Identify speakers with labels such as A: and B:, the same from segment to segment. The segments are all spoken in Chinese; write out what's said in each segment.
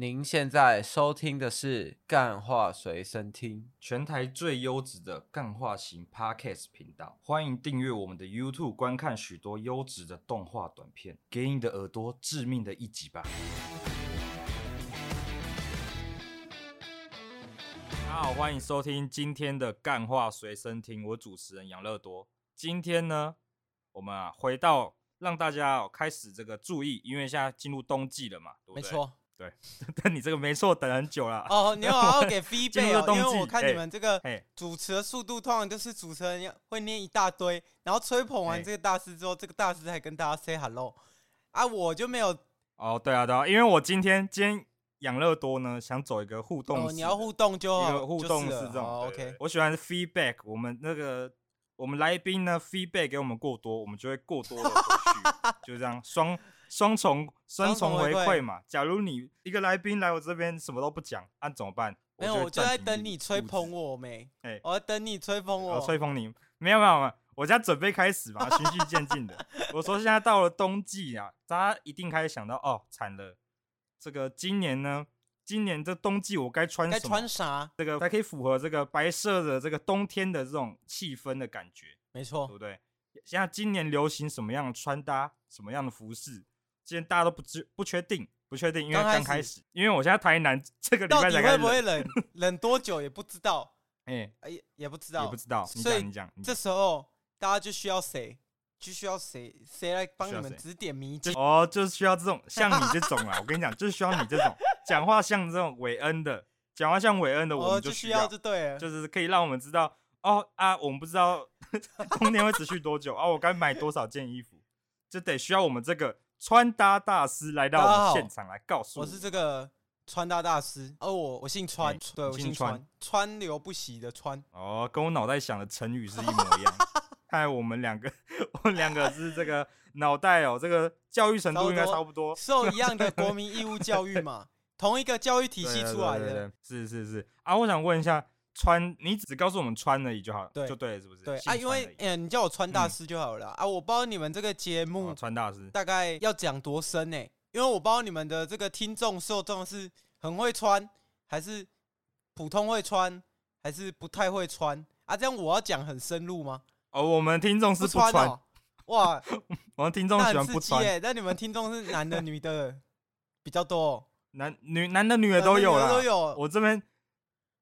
A: 您现在收听的是《干话随身听》，
B: 全台最优质的干话型 Podcast 频道。欢迎订阅我们的 YouTube，观看许多优质的动画短片，给你的耳朵致命的一击吧！大家好，欢迎收听今天的《干话随身听》，我主持人杨乐多。今天呢，我们啊回到让大家开始这个注意，因为现在进入冬季了嘛，对不对？
A: 没错。
B: 对，但你这个没错，等很久了。
A: 哦，你好好给 feedback 哦，因为我看你们这个主持的速度，通常都是主持人会念一大堆，然后吹捧完这个大师之后，这个大师还跟大家 say hello。啊，我就没有。
B: 哦，对啊，对啊，因为我今天今天养乐多呢，想走一个互动。
A: 哦，你要互动就好，
B: 一个互动是这种。
A: 哦，OK。
B: 我喜欢 feedback，我们那个我们来宾呢，feedback 给我们过多，我们就会过多的回去，就这样双。双重双重回馈嘛？假如你一个来宾来我这边什么都不讲，那、啊、怎么办？
A: 没有，我就在等你吹捧我没？哎、欸，我在等你吹捧我，
B: 吹捧你。没有没有没有，我家准备开始嘛，循序渐进的。我说现在到了冬季啊，大家一定开始想到哦，惨了，这个今年呢，今年这冬季我该穿什么？该
A: 穿啥？这个
B: 才可以符合这个白色的这个冬天的这种气氛的感觉？
A: 没错，
B: 对不对？现在今年流行什么样的穿搭？什么样的服饰？今天大家都不知不确定，不确定，因为刚开始，因为我现在台南 这个礼拜才开始，
A: 到底会不会冷？冷多久也不知道，
B: 哎
A: 哎、欸，也不知道，
B: 也不知道。
A: 所以你讲，这时候大家就需要谁？就需要谁？谁来帮你们指点迷津？
B: 哦，就是需要这种像你这种啊！我跟你讲，就是需要你这种讲话像这种韦恩的，讲话像韦恩的，我们就需要，
A: 就对，
B: 就是可以让我们知道哦啊，我们不知道 冬天会持续多久啊，我该买多少件衣服，就得需要我们这个。穿搭大师来到我们现场来告诉我，
A: 我是这个穿搭大师，而我我姓川，欸、对，我姓川，川流不息的川。
B: 哦，跟我脑袋想的成语是一模一样。看 来我们两个，我们两个是这个脑袋哦，这个教育程度应该差不多，
A: 受一样的国民义务教育嘛，同一个教育体系出来的。
B: 对对对对，是是是啊，我想问一下。穿，你只告诉我们穿而已就好了，对，就对了，是不是？
A: 对啊，因为嗯、欸，你叫我穿大师就好了、嗯、啊。我不知道你们这个节目
B: 穿大师
A: 大概要讲多深呢、欸？因为我不知道你们的这个听众受众是很会穿，还是普通会穿，还是不太会穿啊？这样我要讲很深入吗？
B: 哦，我们听众是不穿，哇，
A: 我
B: 们听众喜欢不穿。
A: 耶，那你们听众是男的女的比较多、喔？
B: 男女男的女的都有了，
A: 都有。
B: 我这边。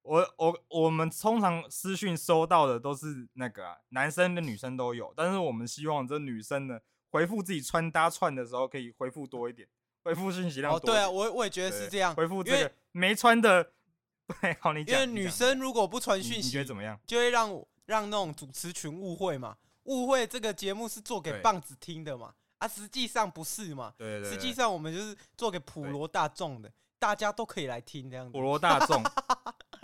B: 我我我们通常私讯收到的都是那个、啊、男生跟女生都有，但是我们希望这女生呢回复自己穿搭串的时候可以回复多一点，回复信息量多。
A: 哦，对啊，我我也觉得是这样。
B: 回复这个没穿的，对，好你讲。
A: 因为女生如果不传讯息，
B: 你觉得怎么样？
A: 就会让让那种主持群误会嘛，误会这个节目是做给棒子听的嘛，啊，实际上不是嘛。
B: 对对，对。
A: 实际上我们就是做给普罗大众的，大家都可以来听这样子。
B: 普罗大众。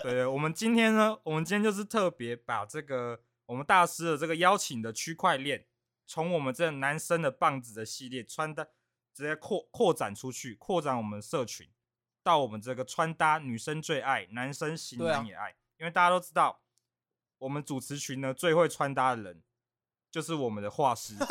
B: 对，对，我们今天呢，我们今天就是特别把这个我们大师的这个邀请的区块链，从我们这男生的棒子的系列穿搭，直接扩扩展出去，扩展我们社群，到我们这个穿搭女生最爱，男生型男也爱，啊、因为大家都知道，我们主持群呢最会穿搭的人，就是我们的画师。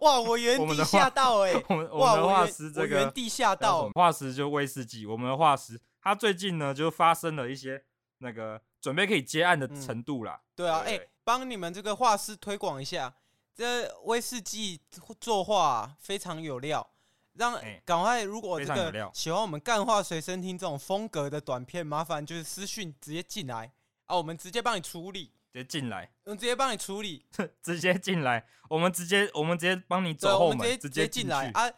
A: 哇！我原地吓到哎、欸！
B: 我们的画师这个
A: 原地吓到，
B: 画师就威士忌。我们的画师他最近呢就发生了一些那个准备可以接案的程度啦。
A: 嗯、对啊，哎，帮、欸、你们这个画师推广一下，这威士忌作画非常有料，让赶、欸、快如果这个喜欢我们干话随身听这种风格的短片，麻烦就是私讯直接进来啊，我们直接帮你处理。
B: 直接进来，
A: 我们直接帮你处理。
B: 直接进来，我们直接，我们直接帮你走后门，直接进来啊！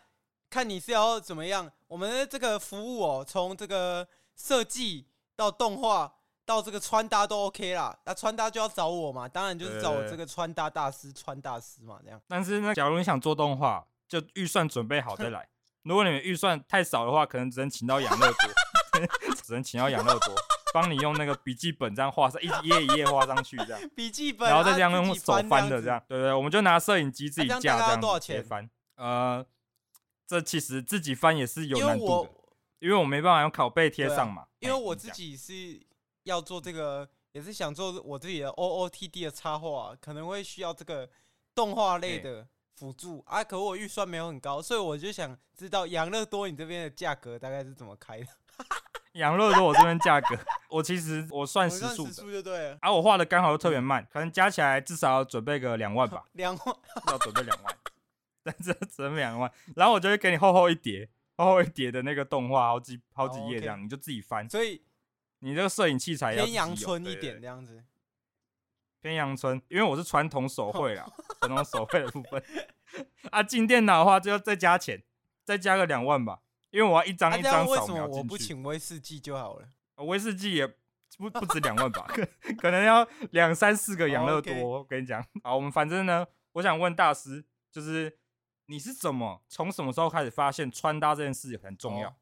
A: 看你是要怎么样？我们的这个服务哦，从这个设计到动画到这个穿搭都 OK 啦。那穿搭就要找我嘛，当然就是找我这个穿搭大师，穿大师嘛，这样。
B: 但是呢，假如你想做动画，就预算准备好再来。如果你们预算太少的话，可能只能请到养乐多，只能请到养乐多。帮你用那个笔记本这样画上，一页一页画上去这样。
A: 笔记本，
B: 然后再这样用手翻的这样，对对，我们就拿摄影机自己架
A: 这样。多少钱？
B: 翻？呃，这其实自己翻也是有难度的，因为我没办法用拷贝贴上嘛。
A: 因为我自己是要做这个，也是想做我自己的 OOTD 的插画，可能会需要这个动画类的辅助啊。可我预算没有很高，所以我就想知道养乐多你这边的价格大概是怎么开的？
B: 养乐多我这边价格，我其实我算时速的，
A: 就对了。
B: 啊，我画的刚好又特别慢，可能加起来至少要准备个两万吧。
A: 两万
B: 要准备两万，但是准备两万，然后我就会给你厚厚一叠，厚厚一叠的那个动画，好几好几页这样，oh, okay. 你就自己翻。
A: 所以
B: 你这个摄影器材要
A: 偏阳春一点这样子。
B: 偏阳春，因为我是传统手绘啦，传统手绘的部分。啊，进电脑的话就要再加钱，再加个两万吧。因为我要一张一张扫描进去。为什么
A: 我不请威士忌就好了？
B: 威士忌也不不止两万吧，可 可能要两三四个养乐多。我跟你讲，好，我们反正呢，我想问大师，就是你是怎么从什么时候开始发现穿搭这件事很重要？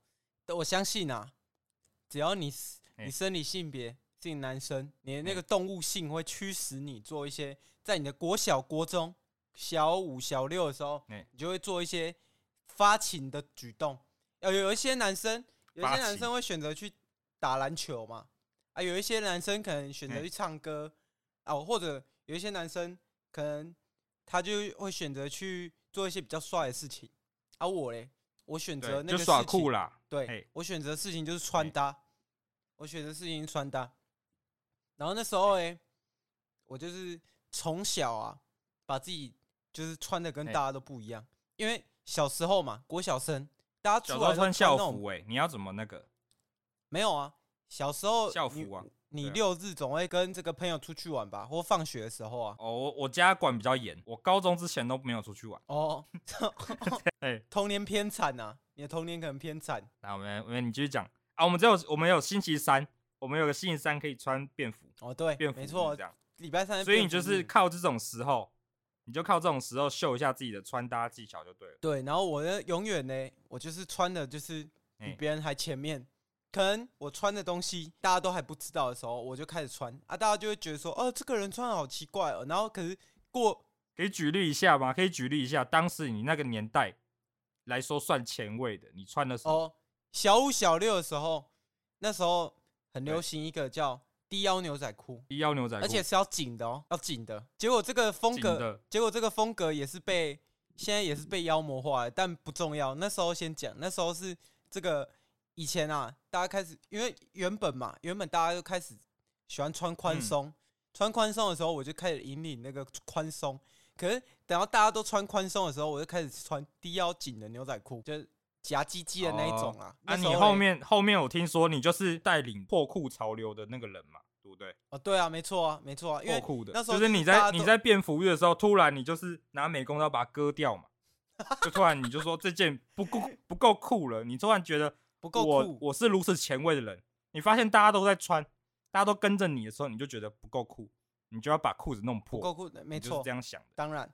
A: 我相信啊，只要你你生理性别是男生，你的那个动物性会驱使你做一些，在你的国小、国中、小五、小六的时候，你就会做一些发情的举动。有有一些男生，有一些男生会选择去打篮球嘛，啊，有一些男生可能选择去唱歌，啊，或者有一些男生可能他就会选择去做一些比较帅的事情，啊，我嘞，我选择那个
B: 就耍酷啦，
A: 对，我选择的事情就是穿搭，我选择事情穿搭，然后那时候哎，我就是从小啊，把自己就是穿的跟大家都不一样，因为小时候嘛，国小生。大家出来
B: 穿校服哎，你要怎么那个？
A: 没有啊，小时候
B: 校服啊，
A: 你六日总会跟这个朋友出去玩吧，或放学的时候啊。
B: 哦，我我家管比较严，我高中之前都没有出去玩。
A: 哦，哎，童年偏惨呐，你的童年可能偏惨。
B: 那我们我们你继续讲啊，我们只有我们有星期三，我们有个星期三可以穿便服。
A: 哦，对，
B: 便服
A: 没错，这样礼拜三。
B: 所以你就是靠这种时候。你就靠这种时候秀一下自己的穿搭技巧就对了。
A: 对，然后我呢，永远呢，我就是穿的，就是比别人还前面。可能我穿的东西大家都还不知道的时候，我就开始穿啊，大家就会觉得说，哦，这个人穿的好奇怪哦。然后可是过，
B: 可以举例一下吗？可以举例一下，当时你那个年代来说算前卫的，你穿的时候，
A: 哦，小五小六的时候，那时候很流行一个叫。低腰牛仔裤，
B: 低腰牛仔裤，
A: 而且是要紧的哦，要紧的。结果这个风格，结果这个风格也是被现在也是被妖魔化，但不重要。那时候先讲，那时候是这个以前啊，大家开始因为原本嘛，原本大家就开始喜欢穿宽松，嗯、穿宽松的时候，我就开始引领那个宽松。可是等到大家都穿宽松的时候，我就开始穿低腰紧的牛仔裤，就是夹鸡鸡的那一种啊。
B: 那、哦啊、你后面后面我听说你就是带领破裤潮流的那个人嘛？对不对？
A: 哦，对啊，没错啊，没错啊，因为那时候
B: 就是你在你在变服的时候，突然你就是拿美工刀把它割掉嘛，就突然你就说这件不够不够酷了，你突然觉得
A: 不够
B: 酷，我是如此前卫的人，你发现大家都在穿，大家都跟着你的时候，你就觉得不够酷，你就要把裤子弄破，
A: 不够酷，没
B: 错，是这样想的。
A: 当然，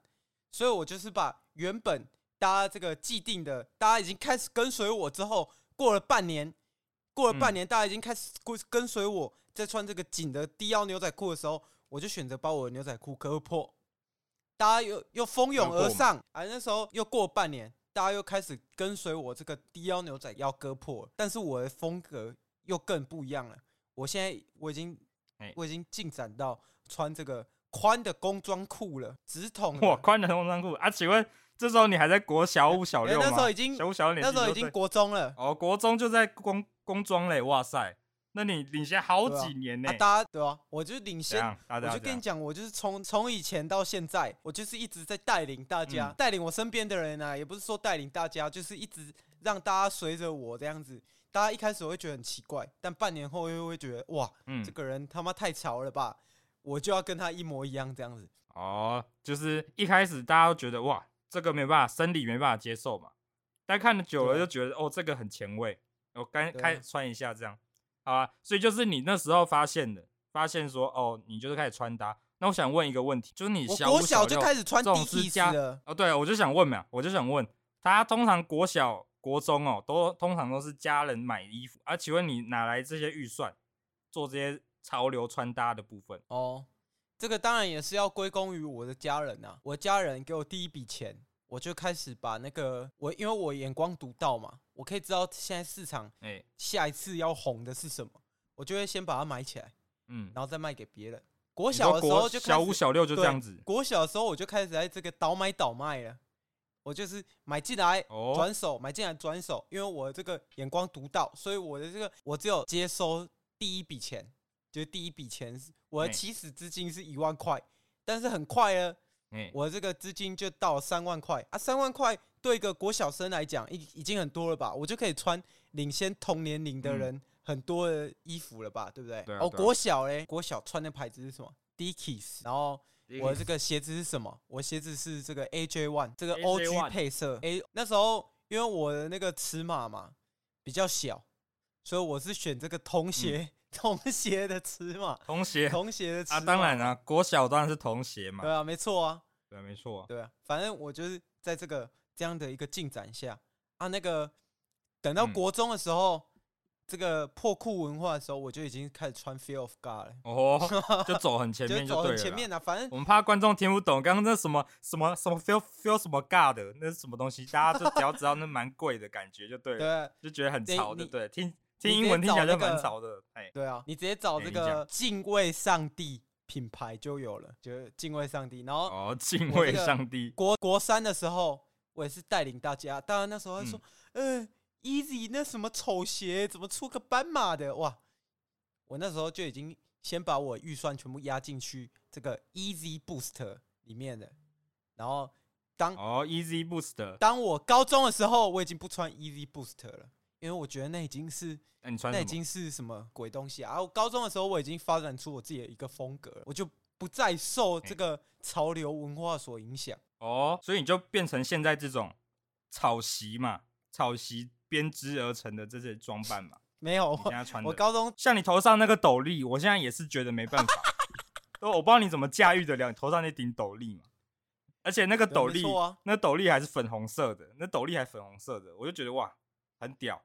A: 所以我就是把原本大家这个既定的，大家已经开始跟随我之后，过了半年，过了半年，大家已经开始跟跟随我。在穿这个紧的低腰牛仔裤的时候，我就选择把我的牛仔裤割破，大家又又蜂拥而上。啊，那时候又过半年，大家又开始跟随我这个低腰牛仔要割破，但是我的风格又更不一样了。我现在我已经我已经进展到穿这个宽的工装裤了，直筒
B: 哇，宽的工装裤啊？请问这时候你还在国小五小六吗？
A: 那时候已经小五小六，那时候已经国中了。
B: 哦，国中就在工工装嘞，哇塞！那你领先好几年呢？欸啊？
A: 大家对吧？我就领先，我就跟你讲，我就是从从以前到现在，我就是一直在带领大家，带、嗯、领我身边的人啊，也不是说带领大家，就是一直让大家随着我这样子。大家一开始会觉得很奇怪，但半年后又会觉得哇，嗯、这个人他妈太潮了吧！我就要跟他一模一样这样子。
B: 哦，就是一开始大家都觉得哇，这个没办法，生理没办法接受嘛。但看的久了就觉得哦，这个很前卫，我刚开穿一下这样。好啊，所以就是你那时候发现的，发现说哦，你就是开始穿搭。那我想问一个问题，就是你小五小
A: 就开始穿这种是加
B: 哦，对，我就想问嘛，我就想问，大家通常国小、国中哦，都通常都是家人买衣服啊，请问你哪来这些预算做这些潮流穿搭的部分？
A: 哦，这个当然也是要归功于我的家人呐，我家人给我第一笔钱。我就开始把那个我，因为我眼光独到嘛，我可以知道现在市场，哎，下一次要红的是什么，我就会先把它买起来，嗯，然后再卖给别人。国小的时候就
B: 小五小六就这样子，
A: 国小的时候我就开始在这个倒买倒卖了，我就是买进来转手，买进来转手，因为我这个眼光独到，所以我的这个我只有接收第一笔钱，就是第一笔钱，我的起始资金是一万块，但是很快呢，我这个资金就到三万块。啊，三万块对一个国小生来讲已已经很多了吧，我就可以穿领先同年龄的人很多的衣服了吧，对不对？对啊对啊、哦，国小嘞，国小穿的牌子是什么？Dickies，然后。我这个鞋子是什么？我鞋子是这个 AJ One，这个 OG 配色。A 那时候因为我的那个尺码嘛比较小，所以我是选这个童鞋，童鞋的尺码。童鞋，童鞋的尺码。啊，
B: 当然啊，国小当然是童鞋嘛。
A: 对啊，没错啊。
B: 对啊，没错啊。
A: 对啊，反正我就是在这个这样的一个进展下啊，那个等到国中的时候。这个破裤文化的时候，我就已经开始穿 Fear of God 了。
B: 哦，就走很前面就，
A: 就走很前面了。反正
B: 我们怕观众听不懂，刚刚那什么什么什么 Feel Feel 什么 God 的，那是什么东西？大家就只要知道那蛮贵的感觉就对了。对，就觉得很潮的。对，听听英文听起来就蛮潮的。哎，
A: 对啊，你直接找这个敬畏上帝品牌就有了，就敬畏上帝。然后
B: 哦，敬畏上帝。
A: 国国三的时候，我也是带领大家。当然那时候还说，嗯。呃 Easy 那什么丑鞋怎么出个斑马的哇？我那时候就已经先把我预算全部压进去这个 Easy Boost 里面的，然后当
B: 哦 Easy Boost，
A: 当我高中的时候我已经不穿 Easy Boost 了，因为我觉得那已经是那已经是什么鬼东西啊！我高中的时候我已经发展出我自己的一个风格，我就不再受这个潮流文化所影响
B: 哦，所以你就变成现在这种草席嘛，草席。编织而成的这些装扮嘛，
A: 没有。我高中
B: 像你头上那个斗笠，我现在也是觉得没办法。都我不知道你怎么驾驭得了你头上那顶斗笠嘛？而且那个斗笠，啊、那斗笠还是粉红色的，那斗笠还粉红色的，我就觉得哇，很屌，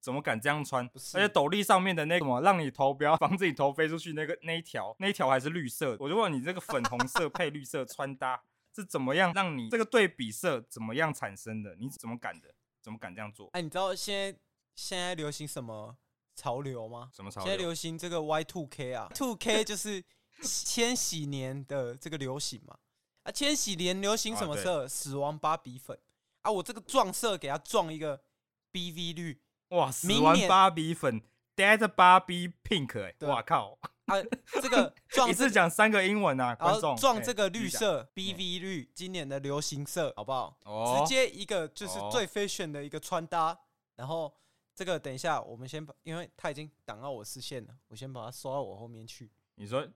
B: 怎么敢这样穿？而且斗笠上面的那个什么，让你头不要 防止你头飞出去那个那一条，那一条还是绿色的。我就问你，这个粉红色配绿色穿搭是怎么样让你这个对比色怎么样产生的？你怎么敢的？怎么敢这样做？
A: 哎，你知道现在现在流行什么潮流吗？
B: 什么潮流？
A: 现在流行这个 Y two K 啊，two K 就是千禧年的这个流行嘛。啊，千禧年流行什么色？啊、死亡芭比粉啊！我这个撞色给它撞一个 BV 绿，
B: 哇！死亡芭比粉，Dead Barbie Pink，哎、欸，哇靠！
A: 啊，这个撞
B: 一次讲三个英文啊，观众
A: 撞这个绿色 BV 绿，今年的流行色，好不好？哦，直接一个就是最 fashion 的一个穿搭。然后这个等一下，我们先把，因为它已经挡到我视线了，我先把它收到我后面去。
B: 你说，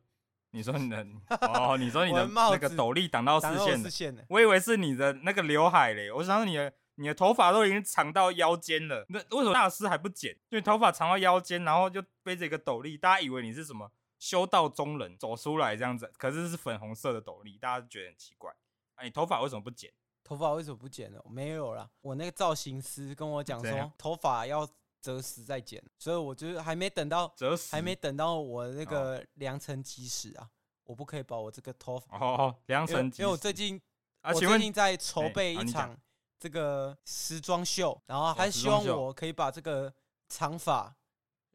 B: 你说你的哦，你说你的那个斗笠挡到视线了，我以为是你的那个刘海嘞，我想说你的。你的头发都已经长到腰间了，那为什么大师还不剪？因为头发长到腰间，然后就背着一个斗笠，大家以为你是什么修道中人走出来这样子，可是是粉红色的斗笠，大家就觉得很奇怪。哎，你头发为什么不剪？
A: 头发为什么不剪呢？没有啦，我那个造型师跟我讲说，头发要择时再剪，所以我就是还没等到择时，还没等到我那个良辰吉时啊，我不可以把我这个头发
B: 哦，良辰
A: 因为我最近啊，我最近在筹备一场。这个时装秀，然后还希望我可以把这个长发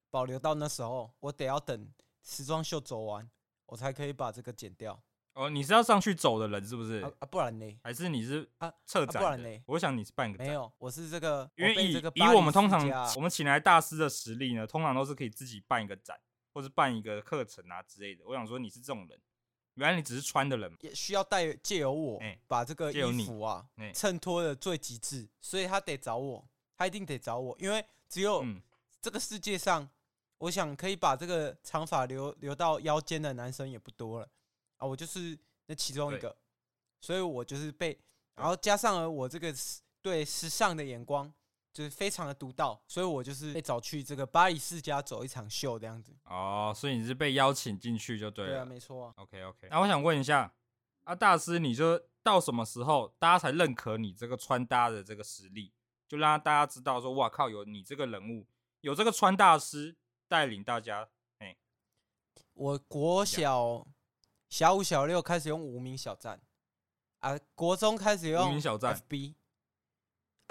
A: 保留到那时候。我得要等时装秀走完，我才可以把这个剪掉。
B: 哦，你是要上去走的人是不是？
A: 啊，不然呢？还
B: 是你是啊策展？不然呢？我想你是半个。
A: 没有，我是这个。
B: 因为以以我们通常我们请来大师的实力呢，通常都是可以自己办一个展，或是办一个课程啊之类的。我想说你是这种人。原来你只是穿的人，
A: 也需要带借由我把这个衣服啊衬托的最极致，所以他得找我，他一定得找我，因为只有这个世界上，我想可以把这个长发留留到腰间的男生也不多了啊，我就是那其中一个，所以我就是被，然后加上了我这个对时尚的眼光。就是非常的独到，所以我就是被找去这个巴黎世家走一场秀这样子。
B: 哦，所以你是被邀请进去就对了。
A: 对啊，没错啊。
B: OK OK，那我想问一下，啊大师，你就到什么时候大家才认可你这个穿搭的这个实力？就让大家知道说，哇靠，有你这个人物，有这个穿大师带领大家。哎，
A: 我国小小五小六开始用无名小站，啊，国中开始用无名小站 FB。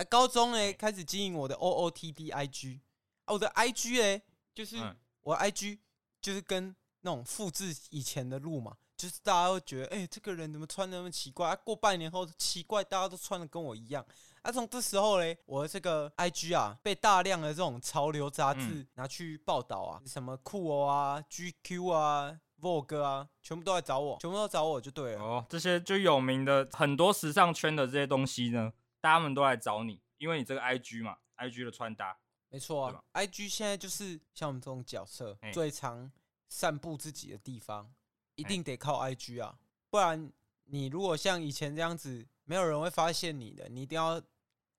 A: 高中诶，开始经营我的 OOTD IG，啊，我的 IG 诶，就是我 IG 就是跟那种复制以前的路嘛，就是大家会觉得，哎、欸，这个人怎么穿的那么奇怪？啊、过半年后奇怪，大家都穿的跟我一样。啊，从这时候嘞，我的这个 IG 啊，被大量的这种潮流杂志拿去报道啊，嗯、什么酷哦啊、GQ 啊、Vogue 啊，全部都来找我，全部都找我就对了。
B: 哦，这些就有名的很多时尚圈的这些东西呢，大家们都来找你，因为你这个 IG 嘛，IG 的穿搭。
A: 没错啊，IG 现在就是像我们这种角色最常散布自己的地方，一定得靠 IG 啊，不然你如果像以前这样子。没有人会发现你的，你一定要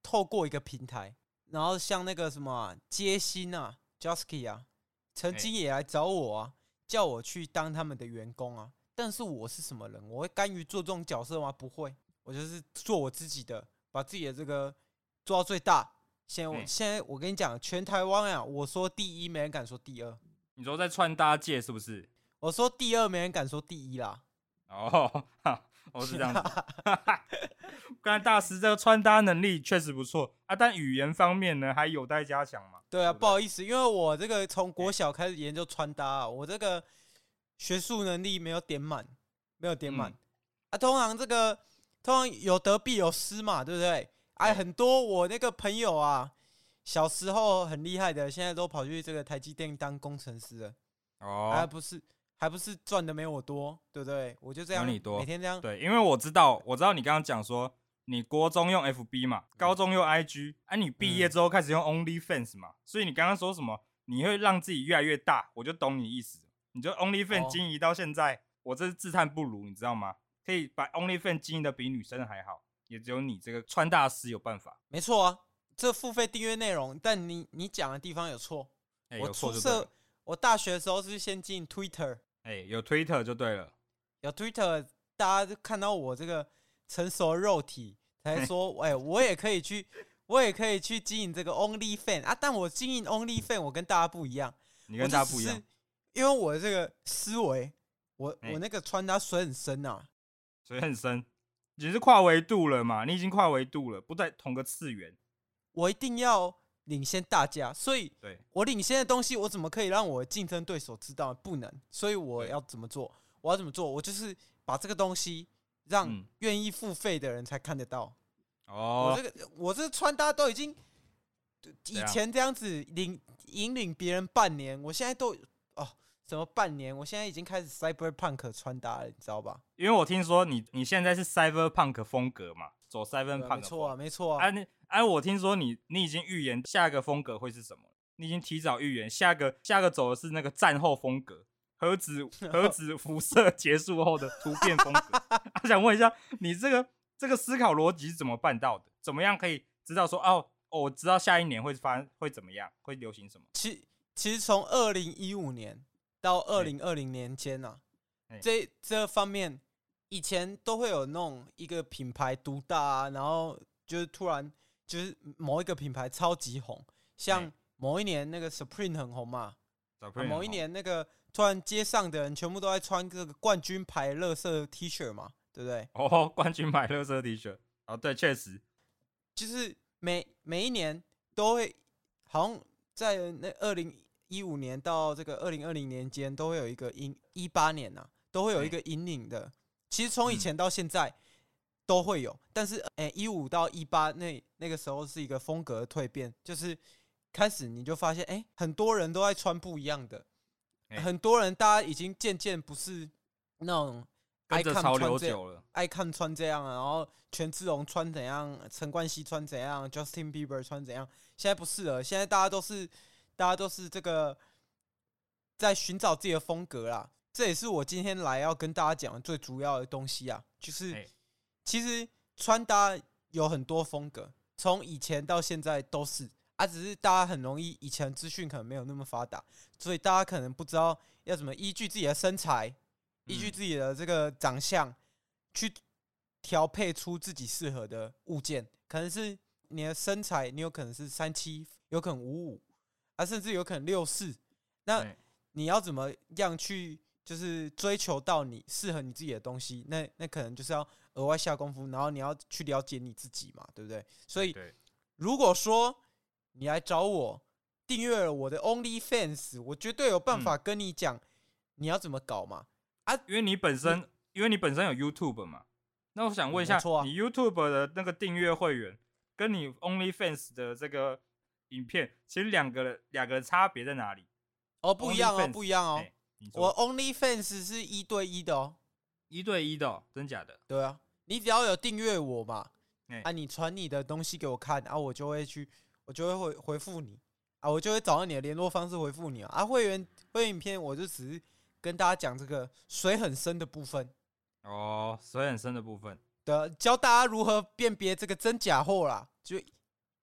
A: 透过一个平台，然后像那个什么街心啊、Josky 啊，曾经也来找我啊，叫我去当他们的员工啊。但是我是什么人？我会甘于做这种角色吗？不会，我就是做我自己的，把自己的这个做到最大。现在我现在我跟你讲，全台湾啊，我说第一，没人敢说第二。
B: 你说在穿搭界是不是？
A: 我说第二，没人敢说第一啦。
B: 哦。哦，是这样子。刚才大师这个穿搭能力确实不错啊，但语言方面呢，还有待加强嘛。
A: 对啊，不好意思，因为我这个从国小开始研究穿搭，啊，我这个学术能力没有点满，没有点满，嗯、啊。通常这个通常有得必有失嘛，对不对？哎，很多我那个朋友啊，小时候很厉害的，现在都跑去这个台积电当工程师了。哦，还不是。还不是赚的没我多，对不对？我就这样，每天这样。
B: 对，因为我知道，我知道你刚刚讲说，你国中用 FB 嘛，高中用 IG，哎、啊，你毕业之后开始用 OnlyFans 嘛，所以你刚刚说什么？你会让自己越来越大，我就懂你意思。你就 OnlyFans 经营到现在，我真是自叹不如，你知道吗？可以把 OnlyFans 经营的比女生还好，也只有你这个穿大师有办法。
A: 没错啊，这付费订阅内容，但你你讲的地方有错。
B: 欸、
A: 我出社，我大学的时候是先进 Twitter。
B: 哎、欸，有 Twitter 就对了，
A: 有 Twitter，大家就看到我这个成熟的肉体，才说，哎、欸，我也可以去，我也可以去经营这个 OnlyFans 啊。但我经营 OnlyFans，我跟大家不一样，
B: 你跟大家不一样，
A: 因为我这个思维，我、欸、我那个穿搭水很深啊，
B: 水很深，你是跨维度了嘛？你已经跨维度了，不在同个次元，
A: 我一定要。领先大家，所以我领先的东西，我怎么可以让我的竞争对手知道？不能，所以我要怎么做？我要怎么做？我就是把这个东西让愿意付费的人才看得到。哦，我这个我这个穿搭都已经以前这样子领引领别人半年，我现在都哦什么半年？我现在已经开始 cyberpunk 穿搭了，你知道吧？
B: 因为我听说你你现在是 cyberpunk 风格嘛，走 cyberpunk
A: 没错啊，没错啊。
B: 啊哎，我听说你你已经预言下一个风格会是什么？你已经提早预言下个下个走的是那个战后风格，核子核子辐射结束后的突变风格。我 想问一下，你这个这个思考逻辑是怎么办到的？怎么样可以知道说哦，哦，我知道下一年会发会怎么样，会流行什么？
A: 其其实从二零一五年到二零二零年间呢、啊，这这方面以前都会有那种一个品牌独大啊，然后就是突然。就是某一个品牌超级红，像某一年那个 Supreme 很红嘛，啊、某一年那个突然街上的人全部都在穿这个冠军牌乐色 T 恤嘛，对不对？
B: 哦，冠军牌乐色 T 恤，哦，对，确实，
A: 就是每每一年都会，好像在那二零一五年到这个二零二零年间，都会有一个引一八年呐、啊，都会有一个引领的。其实从以前到现在。嗯都会有，但是诶，一五到一八那那个时候是一个风格的蜕变，就是开始你就发现，哎，很多人都在穿不一样的，很多人大家已经渐渐不是那种爱看穿这样，爱看穿这样啊，然后权志龙穿怎样，陈冠希穿怎样，Justin Bieber 穿怎样，现在不是了，现在大家都是大家都是这个在寻找自己的风格啦，这也是我今天来要跟大家讲的最主要的东西啊，就是。其实穿搭有很多风格，从以前到现在都是啊，只是大家很容易以前资讯可能没有那么发达，所以大家可能不知道要怎么依据自己的身材，依据自己的这个长相去调配出自己适合的物件。可能是你的身材，你有可能是三七，有可能五五，啊，甚至有可能六四。那你要怎么样去就是追求到你适合你自己的东西？那那可能就是要。额外下功夫，然后你要去了解你自己嘛，对不对？所以，如果说你来找我订阅了我的 OnlyFans，我绝对有办法跟你讲你要怎么搞嘛。
B: 啊，因为你本身，因为你本身有 YouTube 嘛。那我想问一下，你 YouTube 的那个订阅会员，跟你 OnlyFans 的这个影片，其实两个两个差别在哪里？
A: 哦，不一样哦，不一样哦。欸、我 OnlyFans 是一对一的哦，
B: 一对一的、哦，真假的？
A: 对啊，你只要有订阅我嘛，欸、啊，你传你的东西给我看，啊，我就会去，我就会回回复你，啊，我就会找到你的联络方式回复你啊。啊，会员会员影片，我就只是跟大家讲这个水很深的部分。
B: 哦，水很深的部分，
A: 对，教大家如何辨别这个真假货啦，就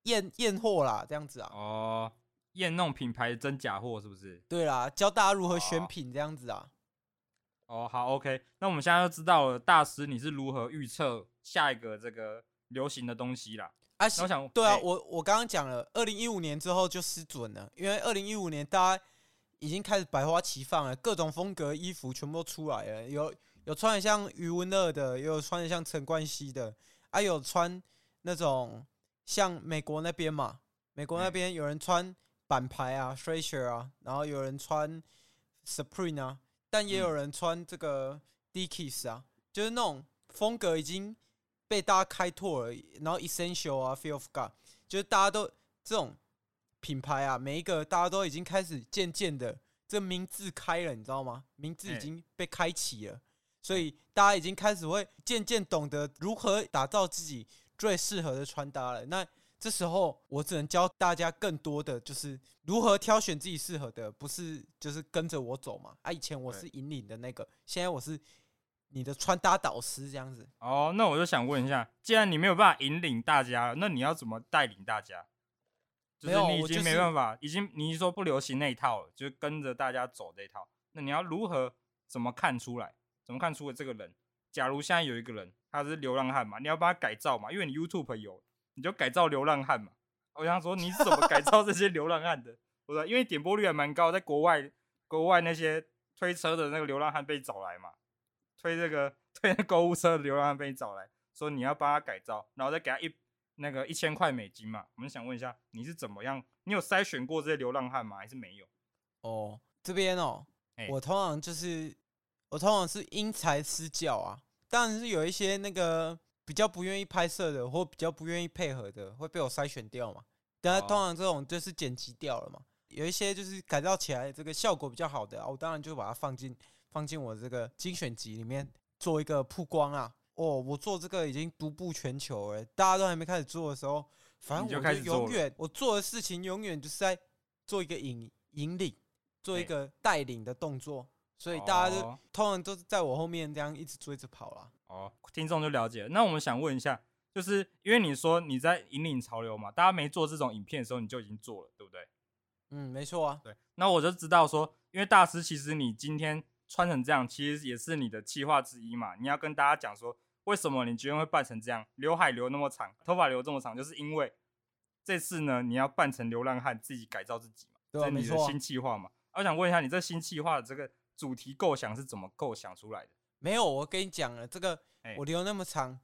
A: 验验货啦，这样子啊。
B: 哦，验那种品牌真假货是不是？
A: 对啦，教大家如何选品这样子啊。
B: 哦，哦，好，OK，那我们现在就知道了，大师你是如何预测下一个这个流行的东西啦。
A: 啊，我想，对啊，欸、我我刚刚讲了，二零一五年之后就失准了，因为二零一五年大家已经开始百花齐放了，各种风格衣服全部都出来了，有。有穿的像余文乐的，也有穿的像陈冠希的，啊，有穿那种像美国那边嘛，美国那边有人穿板牌啊，Thrasher 啊，然后有人穿 Supreme 啊，但也有人穿这个 Dickies 啊，就是那种风格已经被大家开拓了，然后 Essential 啊，Fear of God，就是大家都这种品牌啊，每一个大家都已经开始渐渐的这名字开了，你知道吗？名字已经被开启了。所以大家已经开始会渐渐懂得如何打造自己最适合的穿搭了。那这时候我只能教大家更多的，就是如何挑选自己适合的，不是就是跟着我走嘛。啊，以前我是引领的那个，现在我是你的穿搭导师这样子。
B: 哦，那我就想问一下，既然你没有办法引领大家，那你要怎么带领大家？就是你已经没办法，已经你说不流行那一套了，就跟着大家走这一套。那你要如何怎么看出来？怎么看出了这个人？假如现在有一个人，他是流浪汉嘛，你要帮他改造嘛，因为你 YouTube 有，你就改造流浪汉嘛。我想说，你是怎么改造这些流浪汉的？不是，因为点播率还蛮高，在国外，国外那些推车的那个流浪汉被找来嘛，推这个推那购物车的流浪汉被找来，说你要帮他改造，然后再给他一那个一千块美金嘛。我们想问一下，你是怎么样？你有筛选过这些流浪汉吗？还是没有？
A: 哦，这边哦，欸、我通常就是。我通常是因材施教啊，当然是有一些那个比较不愿意拍摄的，或比较不愿意配合的，会被我筛选掉嘛。但通常这种就是剪辑掉了嘛。有一些就是改造起来这个效果比较好的，我当然就把它放进放进我这个精选集里面做一个曝光啊。哦，我做这个已经独步全球了，大家都还没开始做的时候，反正我就永远我做的事情永远就是在做一个引引领，做一个带领的动作。所以大家就通常都是在我后面这样一直追着跑啦。
B: 哦，听众就了解了。那我们想问一下，就是因为你说你在引领潮流嘛，大家没做这种影片的时候，你就已经做了，对不对？
A: 嗯，没错啊。
B: 对，那我就知道说，因为大师其实你今天穿成这样，其实也是你的计划之一嘛。你要跟大家讲说，为什么你今天会扮成这样，刘海留那么长，头发留这么长，就是因为这次呢，你要扮成流浪汉，自己改造自己嘛，对啊，这是你的新计划嘛。我想问一下，你这新计划的这个。主题构想是怎么构想出来的？
A: 没有，我跟你讲了，这个我留那么长，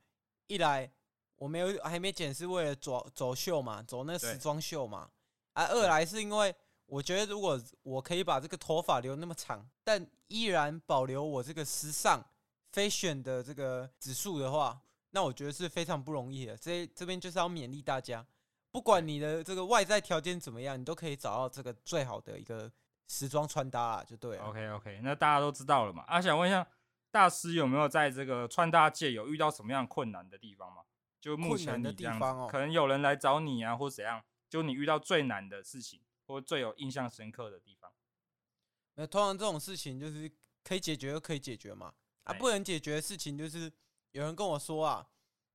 A: 一来我没有还没剪，是为了走走秀嘛，走那时装秀嘛。啊，二来是因为我觉得如果我可以把这个头发留那么长，但依然保留我这个时尚 fashion 的这个指数的话，那我觉得是非常不容易的。这这边就是要勉励大家，不管你的这个外在条件怎么样，你都可以找到这个最好的一个。时装穿搭啊，就对了。
B: OK OK，那大家都知道了嘛？啊，想问一下大师有没有在这个穿搭界有遇到什么样困难的地方吗？就目前的地方哦，可能有人来找你啊，或怎样？就你遇到最难的事情，或最有印象深刻的地方？
A: 那通常这种事情就是可以解决就可以解决嘛。啊，不能解决的事情就是有人跟我说啊，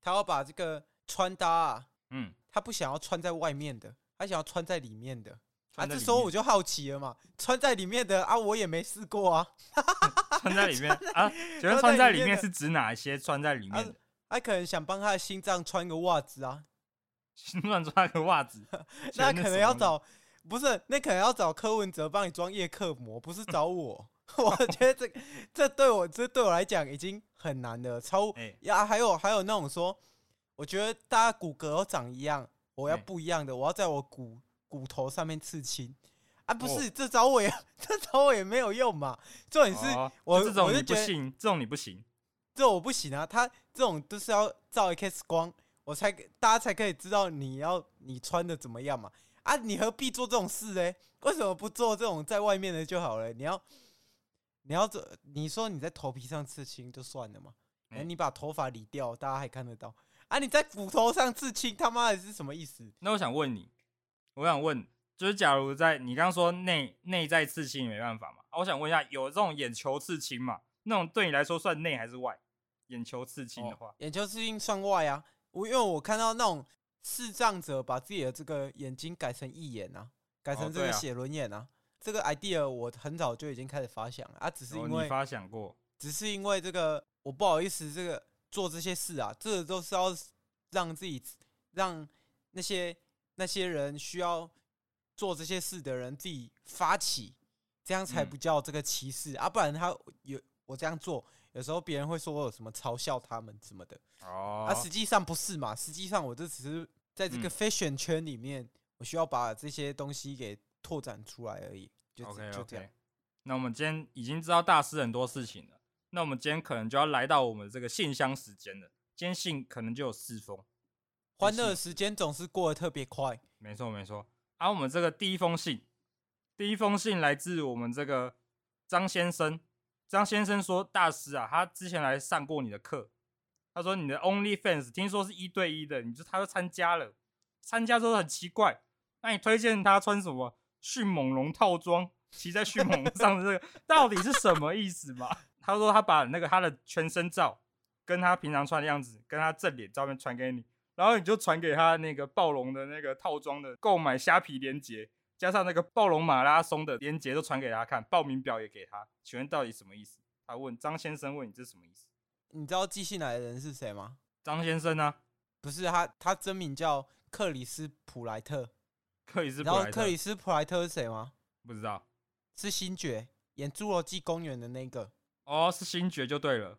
A: 他要把这个穿搭啊，嗯，他不想要穿在外面的，他想要穿在里面的。啊，这时候我就好奇了嘛，穿在里面的啊，我也没试过啊。
B: 穿在里面啊，觉得穿在里面是指哪一些穿在里面的？
A: 他、啊、可能想帮他的心脏穿个袜子啊，
B: 心脏穿个袜子，
A: 那可能要找，不是，那可能要找柯文哲帮你装叶克膜，不是找我。我觉得这这对我这对我来讲已经很难了，超呀、欸，还有还有那种说，我觉得大家骨骼都长一样，我要不一样的，我要在我骨。骨头上面刺青啊，不是，这招我也 这招我也没有用嘛。重点是我
B: 这种你不行，这种你不行，
A: 这我不行啊。他这种都是要照 X 光，我才大家才可以知道你要你穿的怎么样嘛。啊，你何必做这种事呢？为什么不做这种在外面的就好了？你要你要这，你说你在头皮上刺青就算了嘛。哎，你把头发理掉，大家还看得到。啊！你在骨头上刺青，他妈的是什么意思？
B: 那我想问你，我想问，就是假如在你刚刚说内内在刺青也没办法嘛？啊，我想问一下，有这种眼球刺青嘛？那种对你来说算内还是外？眼球刺青的话，哦，
A: 眼球刺青算外啊。我因为我看到那种视障者把自己的这个眼睛改成义眼啊，改成这个写轮眼啊，哦，啊这个 idea 我很早就已经开始发想了啊，只是因
B: 为，发想过，
A: 只是因为这个我不好意思这个。做这些事啊，这个都是要让自己让那些那些人需要做这些事的人自己发起，这样才不叫这个歧视、嗯、啊！不然他有我这样做，有时候别人会说我有什么嘲笑他们什么的哦。啊，实际上不是嘛？实际上我这只是在这个 fashion 圈里面，我需要把这些东西给拓展出来而已。就 OK，就这样。
B: 那我们今天已经知道大师很多事情了。那我们今天可能就要来到我们这个信箱时间了。今天信可能就有四封，
A: 欢乐的时间总是过得特别快。
B: 没错没错。而我们这个第一封信，第一封信来自我们这个张先生。张先生说：“大师啊，他之前来上过你的课。他说你的 OnlyFans 听说是一对一的，你就他就参加了。参加之后很奇怪，那你推荐他穿什么迅猛龙套装，骑在迅猛龙上的这个到底是什么意思嘛？”他说他把那个他的全身照，跟他平常穿的样子，跟他正脸照片传给你，然后你就传给他那个暴龙的那个套装的购买虾皮链接，加上那个暴龙马拉松的链接都传给他看，报名表也给他。请问到底什么意思？他问张先生问你这是什么意思？
A: 你知道寄信来的人是谁吗？
B: 张先生啊，
A: 不是他，他真名叫克里斯普莱特。
B: 克里斯，
A: 然后克里斯普莱特是谁吗？
B: 不知道，
A: 是星爵演《侏罗纪公园》的那个。
B: 哦，是星爵就对了。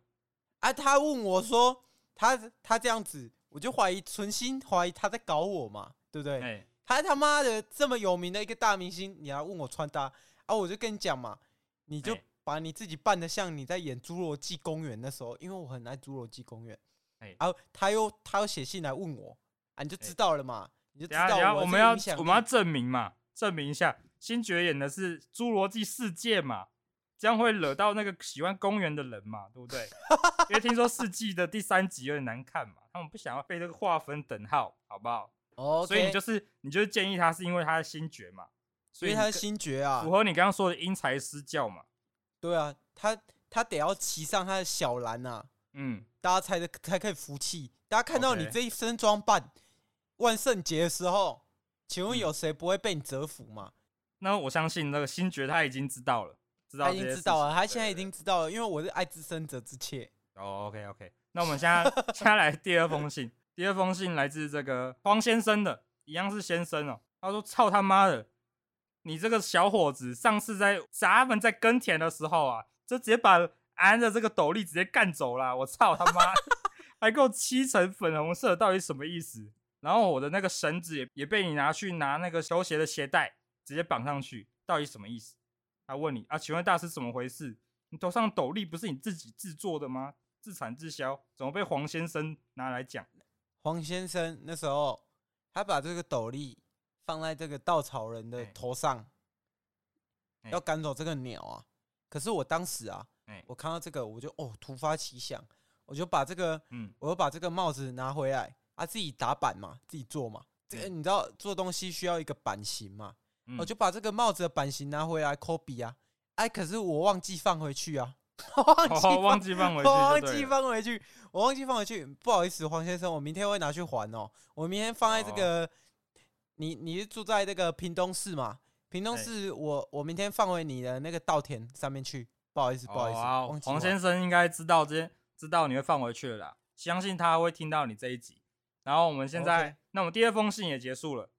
A: 啊，他问我说，他他这样子，我就怀疑，存心怀疑他在搞我嘛，对不对？欸、他他妈的这么有名的一个大明星，你还问我穿搭啊？我就跟你讲嘛，你就把你自己扮的像你在演《侏罗纪公园》的时候，因为我很爱《侏罗纪公园》。哎，啊，他又他又写信来问我，啊，你就知道了嘛，欸、你就知道我，
B: 我们要我们要证明嘛，证明一下，星爵演的是《侏罗纪世界》嘛。这样会惹到那个喜欢公园的人嘛，对不对？因为听说四季的第三集有点难看嘛，他们不想要被这个划分等号，好不好？哦，所以你就是你就是建议他是因为他的星爵嘛，
A: 所以他的星爵啊，
B: 符合你刚刚说的因材施教嘛。
A: 对啊，他他得要骑上他的小蓝啊，嗯，大家才的才可以服气。大家看到你这一身装扮，万圣节的时候，请问有谁不会被你折服吗？
B: 那我相信那个星爵他已经知道了。
A: 他已经知道了，他现在已经知道了，因为我是爱之深责之切。
B: 哦，OK OK，那我们现在现在来第二封信，第二封信来自这个黄先生的，一样是先生哦。他说：“操他妈的，你这个小伙子，上次在咱们在耕田的时候啊，就直接把安的这个斗笠直接干走了。我操他妈，还给我漆成粉红色，到底什么意思？然后我的那个绳子也也被你拿去拿那个球鞋的鞋带直接绑上去，到底什么意思？”他问你啊，请问大师怎么回事？你头上的斗笠不是你自己制作的吗？自产自销，怎么被黄先生拿来讲？
A: 黄先生那时候他把这个斗笠放在这个稻草人的头上，欸、要赶走这个鸟啊。可是我当时啊，欸、我看到这个，我就哦突发奇想，我就把这个，嗯，我就把这个帽子拿回来啊，自己打版嘛，自己做嘛。这个你知道做东西需要一个版型嘛？我就把这个帽子的版型拿回来，copy 啊，哎，可是我忘记放回去啊，忘记放，
B: 忘记放回去，
A: 忘记放回去，我忘记放回去，不好意思，黄先生，我明天会拿去还哦。我明天放在这个，你你是住在这个屏东市嘛？屏东市，我我明天放回你的那个稻田上面去，不好意思，不好意思。
B: 黄先生应该知道这些，知道你会放回去了啦，相信他会听到你这一集。然后我们现在，那我们第二封信也结束了，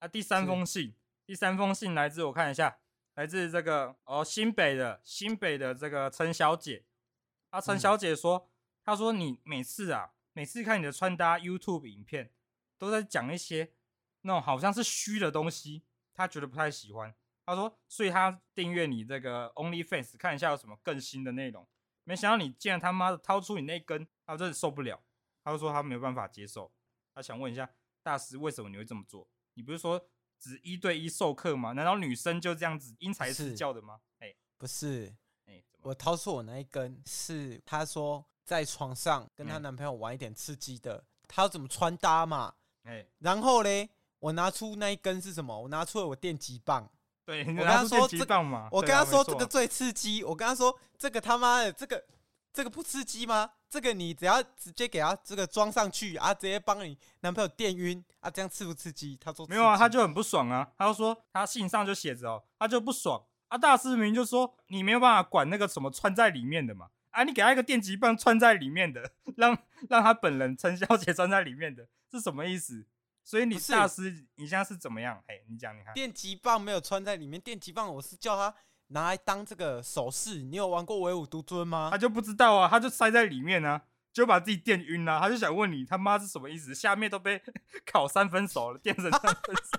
B: 那第三封信。第三封信来自我看一下，来自这个哦新北的新北的这个陈小姐，啊陈小姐说，嗯、她说你每次啊每次看你的穿搭 YouTube 影片，都在讲一些那种好像是虚的东西，她觉得不太喜欢。她说，所以她订阅你这个 OnlyFans 看一下有什么更新的内容。没想到你竟然他妈的掏出你那根，她真的受不了。她就说她没有办法接受，她想问一下大师，为什么你会这么做？你不是说只一对一授课吗？难道女生就这样子因材施教的吗？哎，
A: 不是，哎，我掏出我那一根是她说在床上跟她男朋友玩一点刺激的，她要怎么穿搭嘛？哎，然后嘞，我拿出那一根是什么？我拿出了我电击棒。
B: 对，我跟他说这，
A: 我跟他说这个最刺激。我跟他说这个他妈的这个这个不吃鸡吗？这个你只要直接给他这个装上去啊，直接帮你男朋友电晕啊，这样刺不刺激？他说
B: 没有啊，他就很不爽啊。他就说他信上就写着哦，他就不爽啊。大师明就说你没有办法管那个什么穿在里面的嘛啊，你给他一个电击棒穿在里面的，让让他本人陈小姐穿在里面的，是什么意思？所以你大师，你现在是怎么样？哎，你讲，你看，
A: 电击棒没有穿在里面，电击棒我是叫他拿来当这个首饰。你有玩过唯舞独尊吗？
B: 他就不知道啊，他就塞在里面啊，就把自己电晕了。他就想问你他妈是什么意思？下面都被烤三分熟了，电成三分熟。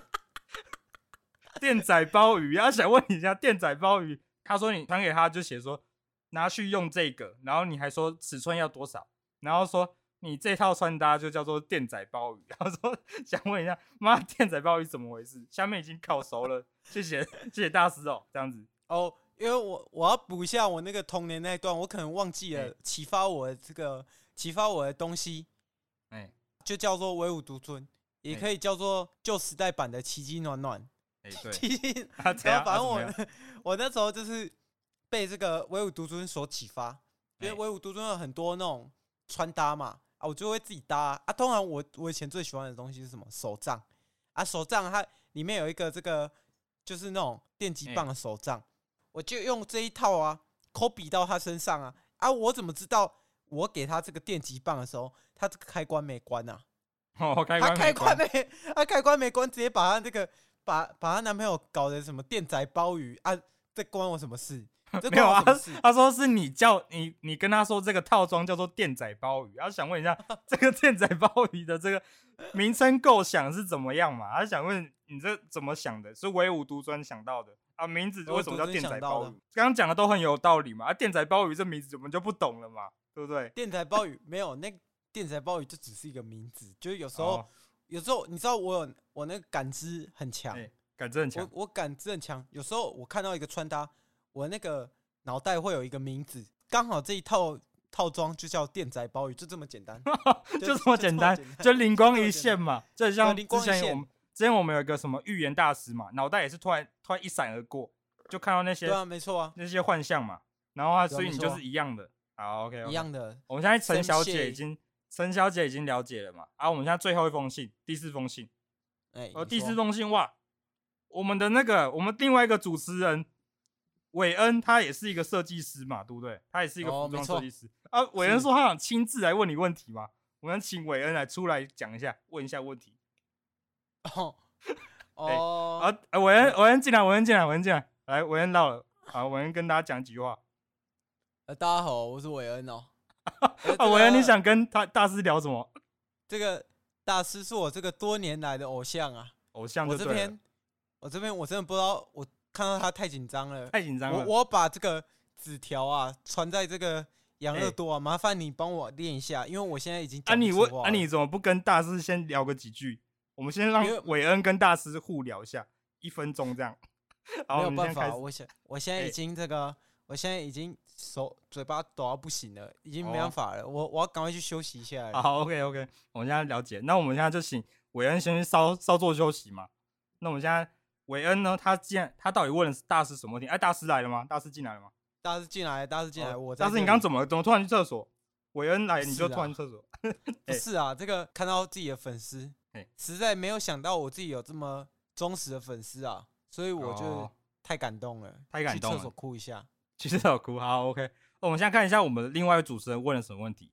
B: 电仔鲍鱼，他想问你一下电仔鲍鱼。他说你传给他就写说拿去用这个，然后你还说尺寸要多少，然后说。你这套穿搭就叫做电仔鲍鱼，然后说想问一下，妈，电仔鲍鱼怎么回事？下面已经烤熟了，谢谢谢谢大师哦，这样子
A: 哦，因为我我要补一下我那个童年那一段，我可能忘记了启发我的这个启发我的东西，哎，就叫做唯舞独尊，也可以叫做旧时代版的奇迹暖暖，哎，对，奇迹，然后反正我我那时候就是被这个唯舞独尊所启发，因为唯舞独尊有很多那种穿搭嘛。啊，我就会自己搭啊。啊通常我我以前最喜欢的东西是什么？手杖。啊，手杖它里面有一个这个，就是那种电击棒的手杖，我就用这一套啊，抠比到他身上啊。啊，我怎么知道我给他这个电击棒的时候，他这个开关没关啊？
B: 哦，开关
A: 没关，他开关没关，直接把他这个把把他男朋友搞得什么电仔鲍鱼啊？这关我什么事？
B: 没有啊，他说是你叫你，你跟他说这个套装叫做电仔鲍鱼，他想问一下 这个电仔鲍鱼的这个名称构想是怎么样嘛？他想问你这怎么想的？是唯吾独尊想到的啊？名字为什么叫电仔鲍鱼？刚刚讲的都很有道理嘛？啊，电仔鲍鱼这名字我们就不懂了嘛？对不对？
A: 电仔鲍鱼没有，那电仔鲍鱼就只是一个名字，就是有时候、哦、有时候你知道我有我那个感知很强、欸，
B: 感知很强，
A: 我我感知很强，有时候我看到一个穿搭，我那个。脑袋会有一个名字，刚好这一套套装就叫电仔鲍鱼，就这么简单，
B: 就这么简单，就灵光 一现嘛。就像之前我们之前我们有一个什么预言大师嘛，脑袋也是突然突然一闪而过，就看到那些
A: 对啊，没错啊，
B: 那些幻象嘛。然后啊，所以你就是一样的。好，OK，
A: 一样的。
B: 我们现在陈小姐已经陈小姐已经了解了嘛。啊，我们现在最后一封信，第四封信。哎，呃，第四封信哇，我们的那个我们另外一个主持人。韦恩他也是一个设计师嘛，对不对？他也是一个服装设计师、哦、啊。韦恩说他想亲自来问你问题嘛，我们请韦恩来出来讲一下，问一下问题。哦哦，啊，韦恩韦恩进来，韦恩进来，韦恩进来，来，韦恩到了，好，韦恩跟大家讲几句话。
A: 呃，大家好，我是韦恩哦。
B: 啊，韦恩，你想跟他大师聊什么？
A: 这个大师是我这个多年来的偶像啊，
B: 偶像。
A: 我这边，我这边，我真的不知道我。看到他太紧张了，
B: 太紧张了。
A: 我我把这个纸条啊传在这个养乐多啊，麻烦你帮我练一下，因为我现在已经。啊
B: 你问啊你怎么不跟大师先聊个几句？我们先让韦恩跟大师互聊一下，一分钟这样。
A: 没有办法，我现我现在已经这个，我现在已经手嘴巴抖到不行了，已经没办法了。我我要赶快去休息一下。
B: 好，OK OK，我们现在了解。那我们现在就请韦恩先去稍稍作休息嘛。那我们现在。韦恩呢？他既然他到底问的是大师什么问题？哎，大师来了吗？大师进来了吗？
A: 大师进来，大师进来。哦、我
B: 大师，你刚刚怎么怎么突然去厕所？韦恩来，你就突然去厕所？
A: 不是啊，这个看到自己的粉丝，实在没有想到我自己有这么忠实的粉丝啊，所以我就太感动了，
B: 太感动了。
A: 去厕所哭一下，
B: 去厕所哭。好，OK。我们现在看一下我们另外一个主持人问了什么问题。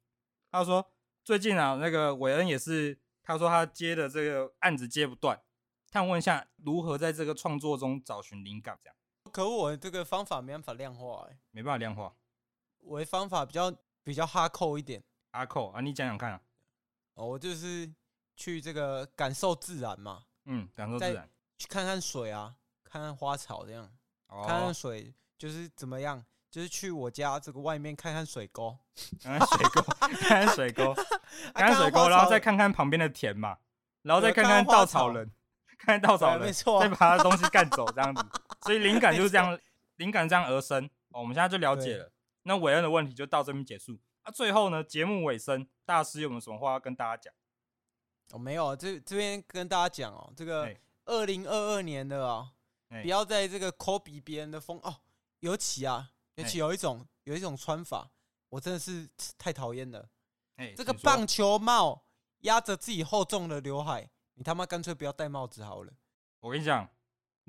B: 他说最近啊，那个韦恩也是，他说他接的这个案子接不断。想问一下，如何在这个创作中找寻灵感？这样，
A: 可我这个方法没办法量化，哎，
B: 没办法量化。
A: 我的方法比较比较哈扣一点，
B: 哈扣啊，你讲讲看啊。
A: 哦，我就是去这个感受自然嘛，
B: 嗯，感受自然，
A: 去看看水啊，看看花草这样，哦、看看水就是怎么样，就是去我家这个外面看看水沟，
B: 看看水沟，看看水沟，看看水沟，然后再看看旁边的田嘛，然后再看看稻草人，看看稻草人，没错，再把他的东西干走这样子，所以灵感就是这样，灵感这样而生。哦，我们现在就了解了。那韦恩的问题就到这边结束。那、啊、最后呢，节目尾声，大师有没有什么话要跟大家讲？
A: 我、哦、没有，这这边跟大家讲哦，这个二零二二年的啊、哦，不要在这个 copy 别人的风哦。尤其啊，尤其有一种有一种穿法，我真的是太讨厌了。这个棒球帽压着自己厚重的刘海，你他妈干脆不要戴帽子好了。
B: 我跟你讲，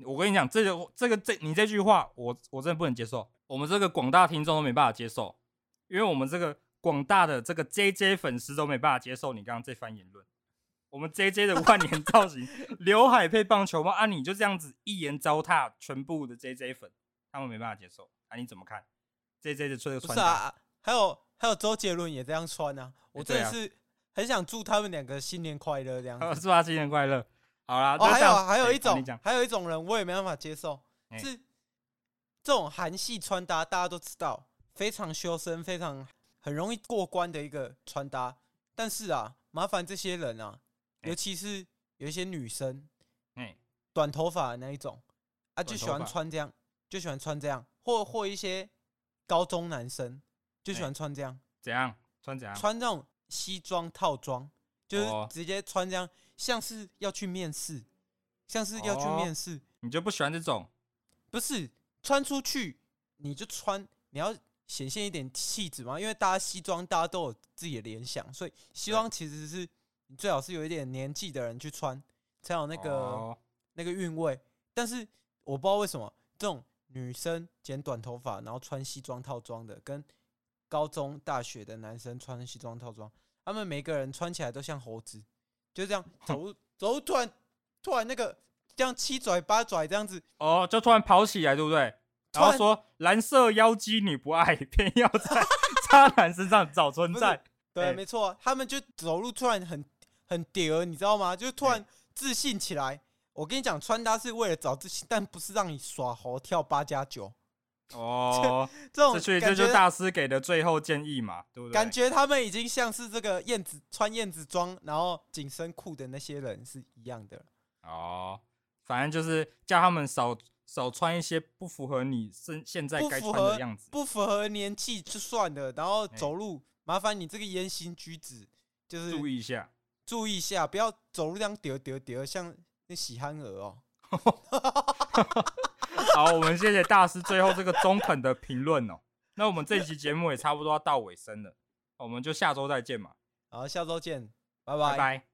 B: 我跟你讲，这个这个这你这句话，我我真的不能接受。我们这个广大听众都没办法接受，因为我们这个广大的这个 JJ 粉丝都没办法接受你刚刚这番言论。我们 JJ 的万年造型，刘海配棒球帽啊，你就这样子一言糟蹋全部的 JJ 粉，他们没办法接受啊？你怎么看？JJ 的这个穿搭？
A: 啊，还有还有周杰伦也这样穿啊！我真的是很想祝他们两个新年快乐，这样子。
B: 祝他新年快乐。好啦，
A: 哦，还有还有一种，还有一种人我也没办法接受，是。这种韩系穿搭大家都知道，非常修身，非常很容易过关的一个穿搭。但是啊，麻烦这些人啊，尤其是有一些女生，短头发的那一种啊，就喜欢穿这样，就喜欢穿这样，或或一些高中男生就喜欢穿这样，
B: 怎样穿怎样？
A: 穿这种西装套装，就是直接穿这样，像是要去面试，像是要去面试。
B: 你就不喜欢这种？
A: 不是。穿出去你就穿，你要显现一点气质嘛，因为大家西装大家都有自己的联想，所以西装其实是你最好是有一点年纪的人去穿，才有那个那个韵味。但是我不知道为什么这种女生剪短头发然后穿西装套装的，跟高中大学的男生穿西装套装，他们每个人穿起来都像猴子，就这样走 走，突然突然那个。这样七拽八拽这样子
B: 哦，就突然跑起来，对不对？然后说蓝色妖姬你不爱，偏要在渣男身上找存在。
A: 对，没错，他们就走路突然很很屌，你知道吗？就突然自信起来。我跟你讲，穿搭是为了找自信，但不是让你耍猴跳八加九。
B: 哦，这种这就是大师给的最后建议嘛，对不对？
A: 感觉他们已经像是这个燕子穿燕子装，然后紧身裤的那些人是一样的。
B: 哦。反正就是叫他们少少穿一些不符合你身现在该穿的样子，
A: 不符合年纪就算了。然后走路，麻烦你这个言行举止就是
B: 注意一下，
A: 注意一下，不要走路这样丢丢丢，像那喜憨儿哦。
B: 好，我们谢谢大师最后这个中肯的评论哦。那我们这期节目也差不多要到尾声了，我们就下周再见嘛。
A: 好，下周见，拜拜。拜拜。